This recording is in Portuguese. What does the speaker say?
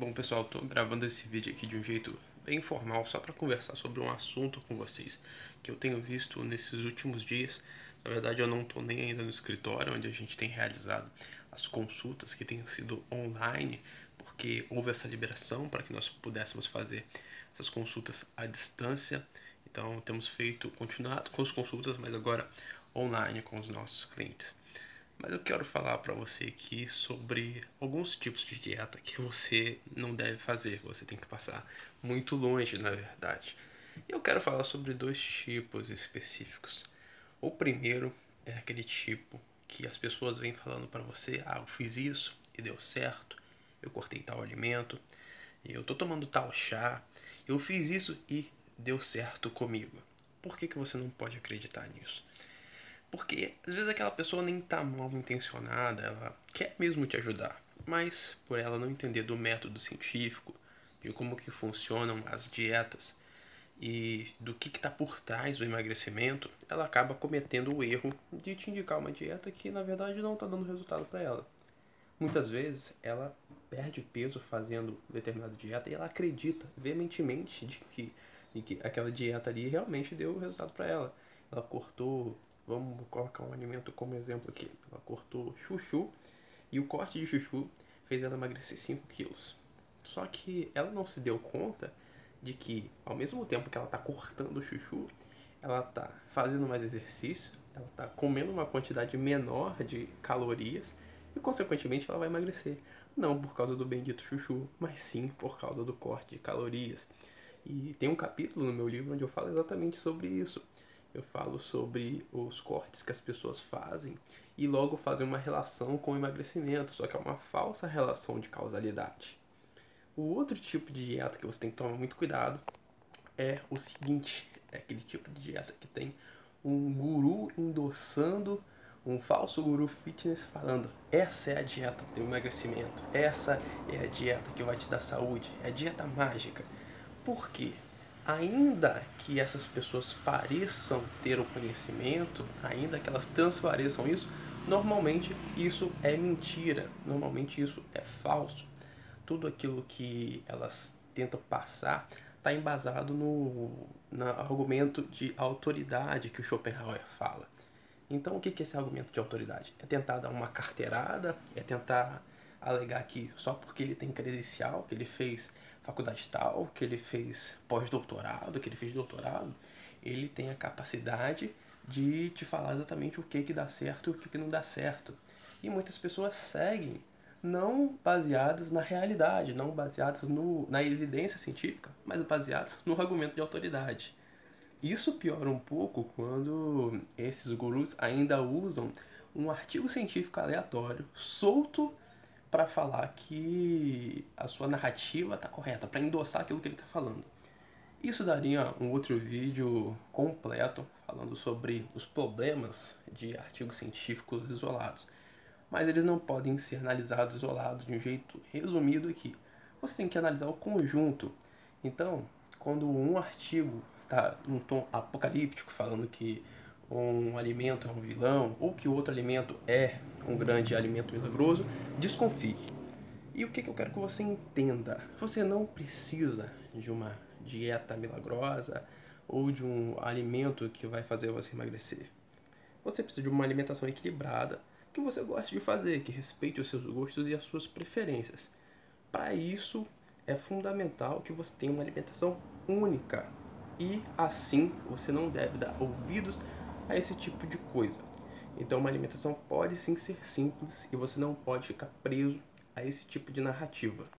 Bom, pessoal, estou gravando esse vídeo aqui de um jeito bem informal, só para conversar sobre um assunto com vocês que eu tenho visto nesses últimos dias. Na verdade, eu não estou nem ainda no escritório, onde a gente tem realizado as consultas que têm sido online, porque houve essa liberação para que nós pudéssemos fazer essas consultas à distância. Então, temos feito, continuado com as consultas, mas agora online com os nossos clientes. Mas eu quero falar para você aqui sobre alguns tipos de dieta que você não deve fazer, você tem que passar muito longe, na verdade. E eu quero falar sobre dois tipos específicos. O primeiro é aquele tipo que as pessoas vêm falando para você: "Ah, eu fiz isso e deu certo. Eu cortei tal alimento, eu tô tomando tal chá, eu fiz isso e deu certo comigo". Por que que você não pode acreditar nisso? Porque às vezes aquela pessoa nem tá mal intencionada, ela quer mesmo te ajudar, mas por ela não entender do método científico, de como que funcionam as dietas e do que está por trás do emagrecimento, ela acaba cometendo o erro de te indicar uma dieta que na verdade não está dando resultado para ela. Muitas vezes ela perde peso fazendo determinada dieta e ela acredita veementemente de que, de que aquela dieta ali realmente deu resultado para ela. Ela cortou Vamos colocar um alimento como exemplo aqui. Ela cortou chuchu e o corte de chuchu fez ela emagrecer 5 quilos. Só que ela não se deu conta de que ao mesmo tempo que ela está cortando o chuchu, ela está fazendo mais exercício, ela está comendo uma quantidade menor de calorias e consequentemente ela vai emagrecer. Não por causa do bendito chuchu, mas sim por causa do corte de calorias. E tem um capítulo no meu livro onde eu falo exatamente sobre isso eu falo sobre os cortes que as pessoas fazem e logo fazem uma relação com o emagrecimento, só que é uma falsa relação de causalidade. O outro tipo de dieta que você tem que tomar muito cuidado é o seguinte: é aquele tipo de dieta que tem um guru endossando um falso guru fitness falando: essa é a dieta do emagrecimento, essa é a dieta que vai te dar saúde, é a dieta mágica. Por quê? Ainda que essas pessoas pareçam ter o conhecimento, ainda que elas transpareçam isso, normalmente isso é mentira, normalmente isso é falso. Tudo aquilo que elas tentam passar está embasado no, no argumento de autoridade que o Schopenhauer fala. Então, o que é esse argumento de autoridade? É tentar dar uma carteirada, é tentar alegar que só porque ele tem credencial, que ele fez faculdade tal, que ele fez pós-doutorado, que ele fez doutorado, ele tem a capacidade de te falar exatamente o que que dá certo e o que que não dá certo. E muitas pessoas seguem não baseadas na realidade, não baseadas no, na evidência científica, mas baseadas no argumento de autoridade. Isso piora um pouco quando esses gurus ainda usam um artigo científico aleatório, solto para falar que a sua narrativa está correta, para endossar aquilo que ele está falando. Isso daria um outro vídeo completo falando sobre os problemas de artigos científicos isolados. Mas eles não podem ser analisados isolados de um jeito resumido aqui. Você tem que analisar o conjunto. Então, quando um artigo está num tom apocalíptico, falando que um alimento é um vilão ou que outro alimento é um grande alimento milagroso, desconfie. E o que, eu quero que você entenda? Você não precisa de uma dieta milagrosa ou de um alimento que vai fazer você emagrecer. Você precisa de uma alimentação equilibrada que você goste de fazer, que respeite os seus gostos e as suas preferências. Para isso, é fundamental que você tenha uma alimentação única. E assim, você não deve dar ouvidos a esse tipo de coisa. Então, uma alimentação pode sim ser simples e você não pode ficar preso a esse tipo de narrativa.